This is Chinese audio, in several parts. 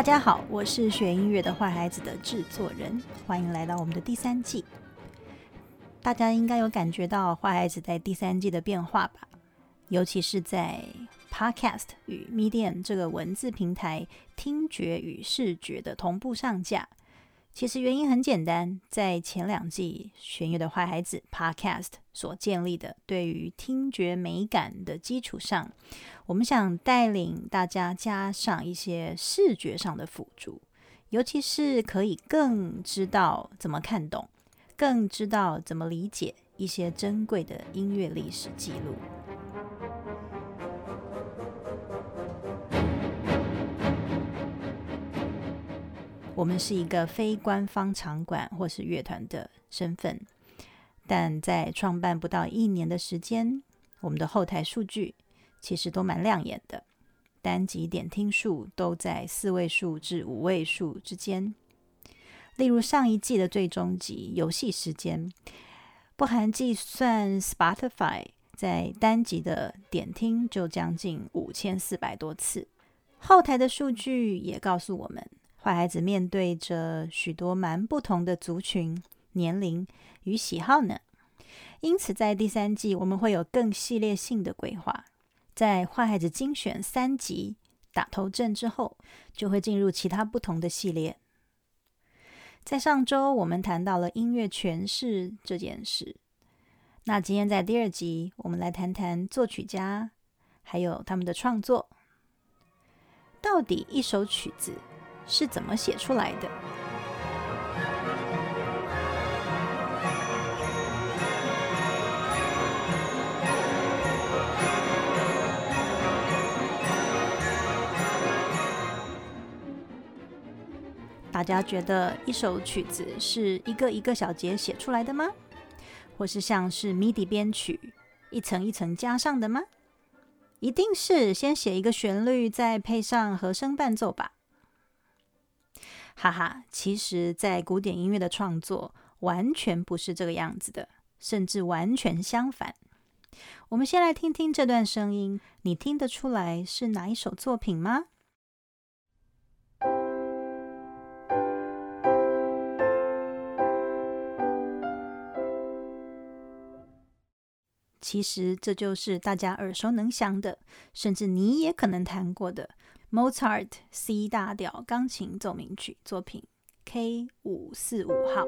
大家好，我是学音乐的坏孩子的制作人，欢迎来到我们的第三季。大家应该有感觉到坏孩子在第三季的变化吧？尤其是在 Podcast 与 Medium 这个文字平台，听觉与视觉的同步上架。其实原因很简单，在前两季《弦乐的坏孩子》Podcast 所建立的对于听觉美感的基础上，我们想带领大家加上一些视觉上的辅助，尤其是可以更知道怎么看懂，更知道怎么理解一些珍贵的音乐历史记录。我们是一个非官方场馆或是乐团的身份，但在创办不到一年的时间，我们的后台数据其实都蛮亮眼的，单集点听数都在四位数至五位数之间。例如上一季的最终集《游戏时间》，不含计算 Spotify 在单集的点听就将近五千四百多次。后台的数据也告诉我们。坏孩子面对着许多蛮不同的族群、年龄与喜好呢，因此在第三季我们会有更系列性的规划。在坏孩子精选三集打头阵之后，就会进入其他不同的系列。在上周我们谈到了音乐诠释这件事，那今天在第二集我们来谈谈作曲家还有他们的创作，到底一首曲子。是怎么写出来的？大家觉得一首曲子是一个一个小节写出来的吗？或是像是 MIDI 编曲一层一层加上的吗？一定是先写一个旋律，再配上和声伴奏吧。哈哈，其实，在古典音乐的创作完全不是这个样子的，甚至完全相反。我们先来听听这段声音，你听得出来是哪一首作品吗？其实，这就是大家耳熟能详的，甚至你也可能弹过的。Mozart C 大调钢琴奏鸣曲作品 K 五四五号。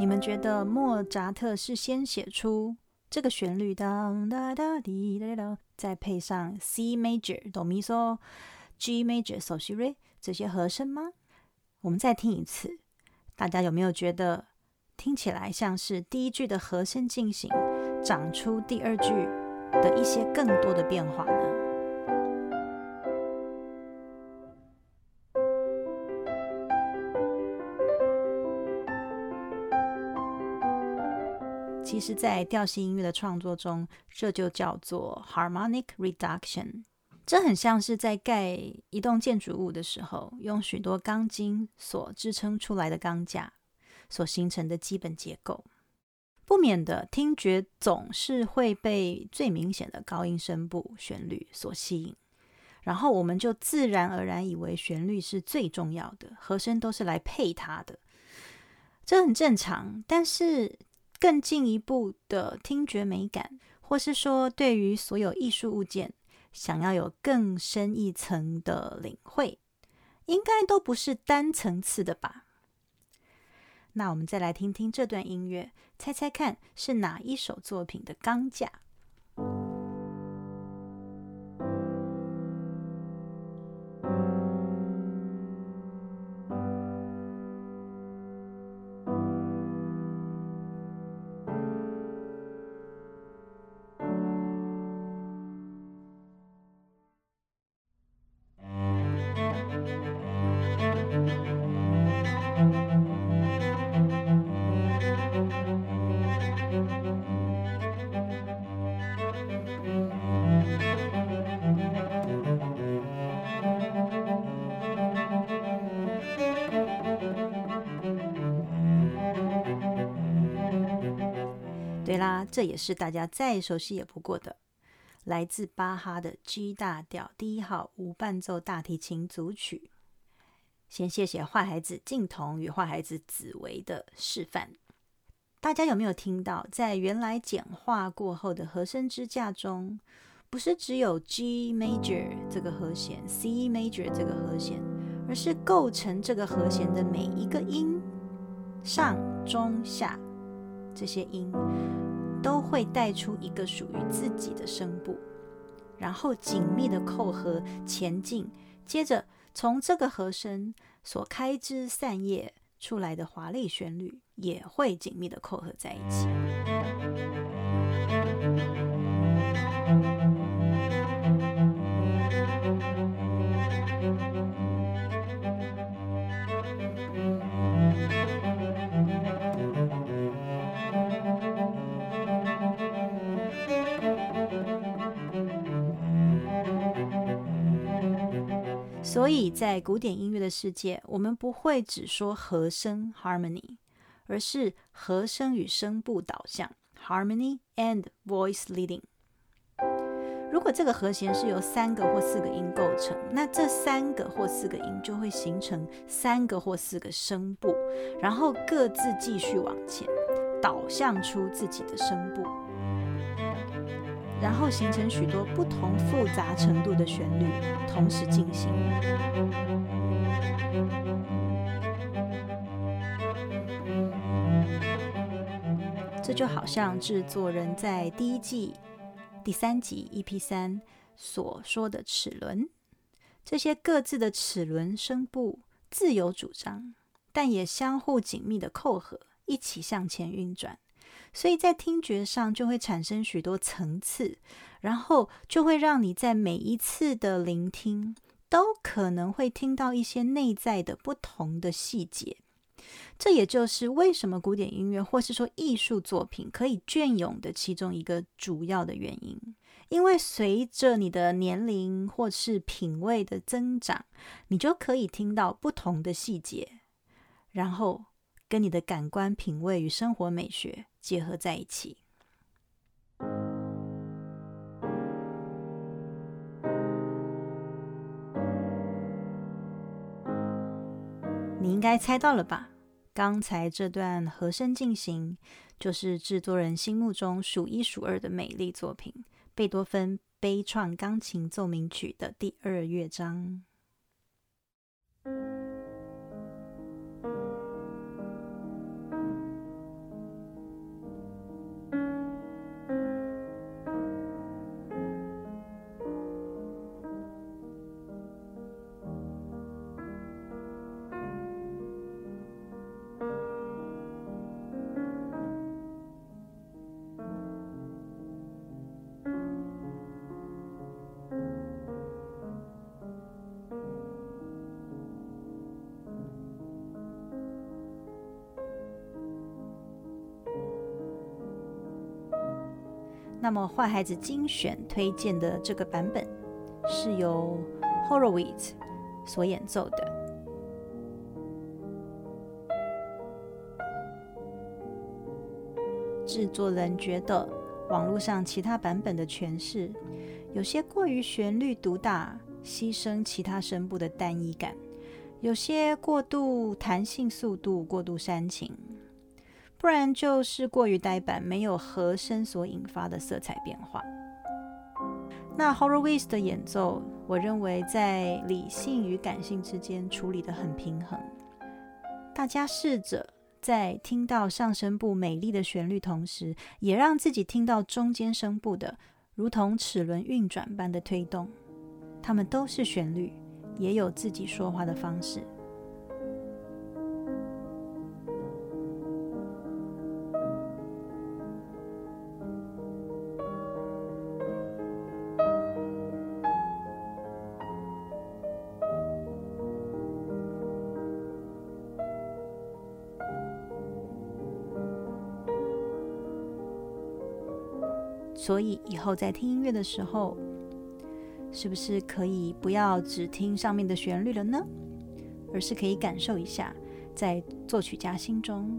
你们觉得莫扎特是先写出这个旋律哒哒哒滴哒哒，再配上 C major 哆咪嗦 G major 嗦西瑞这些和声吗？我们再听一次，大家有没有觉得听起来像是第一句的和声进行？长出第二句的一些更多的变化呢？其实，在调性音乐的创作中，这就叫做 harmonic reduction。这很像是在盖一栋建筑物的时候，用许多钢筋所支撑出来的钢架所形成的基本结构。不免的听觉总是会被最明显的高音声部旋律所吸引，然后我们就自然而然以为旋律是最重要的，和声都是来配它的，这很正常。但是更进一步的听觉美感，或是说对于所有艺术物件想要有更深一层的领会，应该都不是单层次的吧？那我们再来听听这段音乐，猜猜看是哪一首作品的钢架？这也是大家再熟悉也不过的。来自巴哈的 G 大调第一号无伴奏大提琴组曲。先谢谢坏孩子静彤与坏孩子紫薇的示范。大家有没有听到，在原来简化过后的和声支架中，不是只有 G major 这个和弦、C major 这个和弦，而是构成这个和弦的每一个音，上、中、下这些音，都会带出一个属于自己的声部，然后紧密的扣合前进，接着从这个和声所开枝散叶。出来的华丽旋律也会紧密的扣合在一起。所以在古典音乐的世界，我们不会只说和声 （harmony），而是和声与声部导向 （harmony and voice leading）。如果这个和弦是由三个或四个音构成，那这三个或四个音就会形成三个或四个声部，然后各自继续往前，导向出自己的声部。然后形成许多不同复杂程度的旋律，同时进行。这就好像制作人在第一季第三集 EP 三所说的齿轮，这些各自的齿轮声部自由主张，但也相互紧密的扣合，一起向前运转。所以在听觉上就会产生许多层次，然后就会让你在每一次的聆听都可能会听到一些内在的不同的细节。这也就是为什么古典音乐或是说艺术作品可以隽永的其中一个主要的原因。因为随着你的年龄或是品味的增长，你就可以听到不同的细节，然后跟你的感官品味与生活美学。结合在一起，你应该猜到了吧？刚才这段和声进行，就是制作人心目中数一数二的美丽作品——贝多芬悲怆钢琴奏鸣曲的第二乐章。那么，坏孩子精选推荐的这个版本是由 Horowitz 所演奏的。制作人觉得网络上其他版本的诠释有些过于旋律独大，牺牲其他声部的单一感；有些过度弹性，速度过度煽情。不然就是过于呆板，没有和声所引发的色彩变化。那 Horowitz 的演奏，我认为在理性与感性之间处理得很平衡。大家试着在听到上声部美丽的旋律同时，也让自己听到中间声部的如同齿轮运转般的推动。它们都是旋律，也有自己说话的方式。所以以后在听音乐的时候，是不是可以不要只听上面的旋律了呢？而是可以感受一下，在作曲家心中，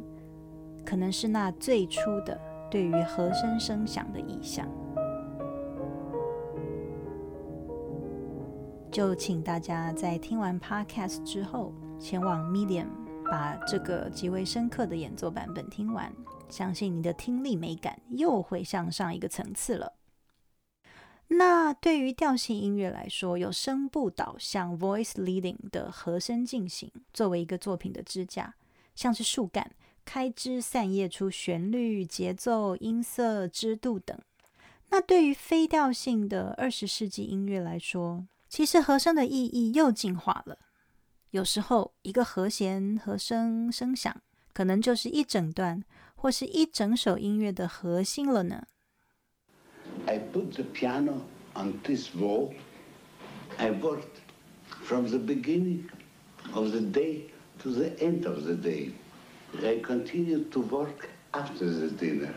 可能是那最初的对于和声声响的意象。就请大家在听完 Podcast 之后，前往 Medium 把这个极为深刻的演奏版本听完，相信你的听力美感又会向上一个层次了。那对于调性音乐来说，有声部导向 （voice leading） 的和声进行作为一个作品的支架，像是树干开枝散叶出旋律、节奏、音色、支度等。那对于非调性的二十世纪音乐来说，其实和声的意义又进化了。有时候，一个和弦和声声响，可能就是一整段或是一整首音乐的核心了呢。I put the piano on this wall. I worked from the beginning of the day to the end of the day. I continued to work after the dinner.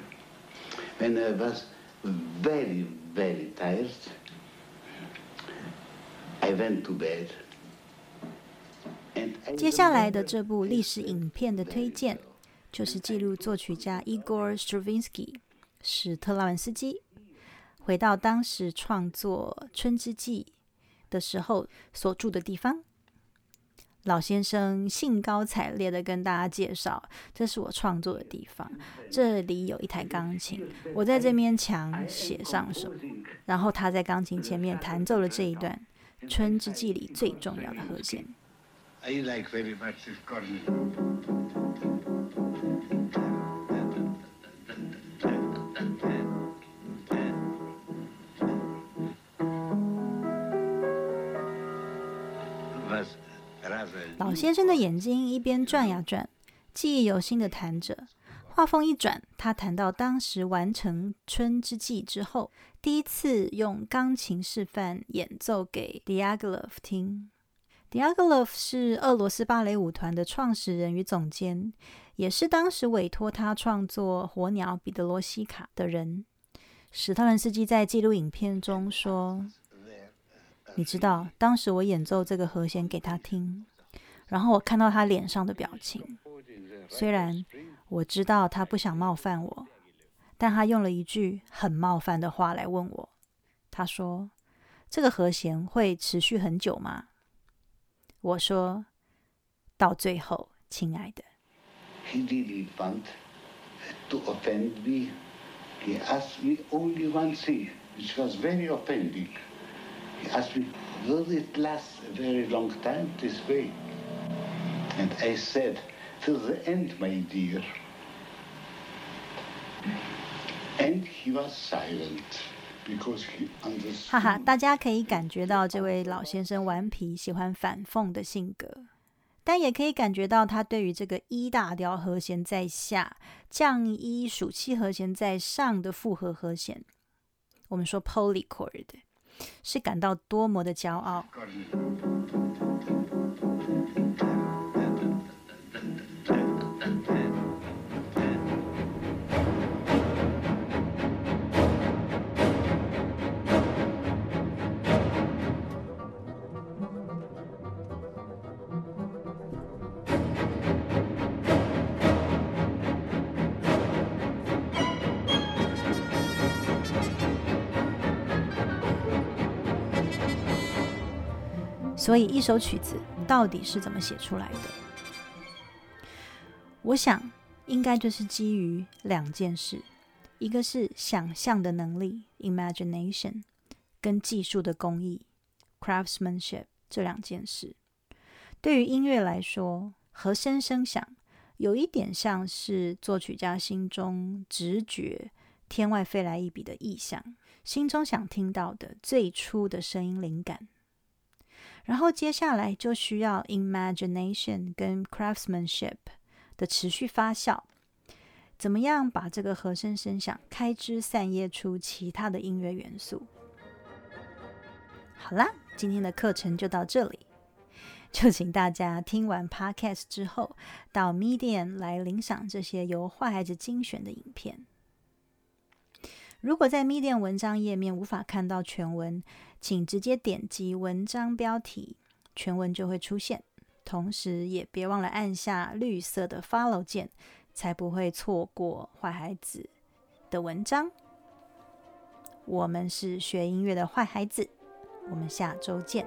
When I was very, very tired. I went to bed. 接下来的这部历史影片的推荐，就是记录作曲家 Igor Stravinsky 史特拉文斯基回到当时创作《春之祭》的时候所住的地方。老先生兴高采烈的跟大家介绍：“这是我创作的地方，这里有一台钢琴，我在这面墙写上手。”然后他在钢琴前面弹奏了这一段《春之祭》里最重要的和弦。先生的眼睛一边转呀转，记忆犹新的弹着。话锋一转，他谈到当时完成《春之祭》之后，第一次用钢琴示范演奏给 Diaghilev 听。Diaghilev 是俄罗斯芭蕾舞团的创始人与总监，也是当时委托他创作《火鸟》彼得罗西卡的人。史特伦斯基在记录影片中说：“你知道，当时我演奏这个和弦给他听。”然后我看到他脸上的表情，虽然我知道他不想冒犯我，但他用了一句很冒犯的话来问我。他说：“这个和弦会持续很久吗？”我说：“到最后，亲爱的。” He didn't want to offend me. He asked me only one thing, which was very offending. He asked me, "Will it last a very long time this way?" And I said till the end my dear，and he was silent because he understood。哈哈，大家可以感觉到这位老先生顽皮，喜欢反讽的性格，但也可以感觉到他对于这个一大调和弦在下、降一属七和弦在上的复合和弦，我们说 polychord 是感到多么的骄傲。所以，一首曲子到底是怎么写出来的？我想，应该就是基于两件事：一个是想象的能力 （imagination） 跟技术的工艺 （craftsmanship） 这两件事。对于音乐来说，和声声响有一点像是作曲家心中直觉天外飞来一笔的意象，心中想听到的最初的声音灵感。然后接下来就需要 imagination 跟 craftsmanship 的持续发酵，怎么样把这个和声声响开枝散叶出其他的音乐元素？好啦，今天的课程就到这里，就请大家听完 podcast 之后，到 Medium 来领赏这些由坏孩子精选的影片。如果在 Medium 文章页面无法看到全文，请直接点击文章标题，全文就会出现。同时，也别忘了按下绿色的 Follow 键，才不会错过坏孩子的文章。我们是学音乐的坏孩子，我们下周见。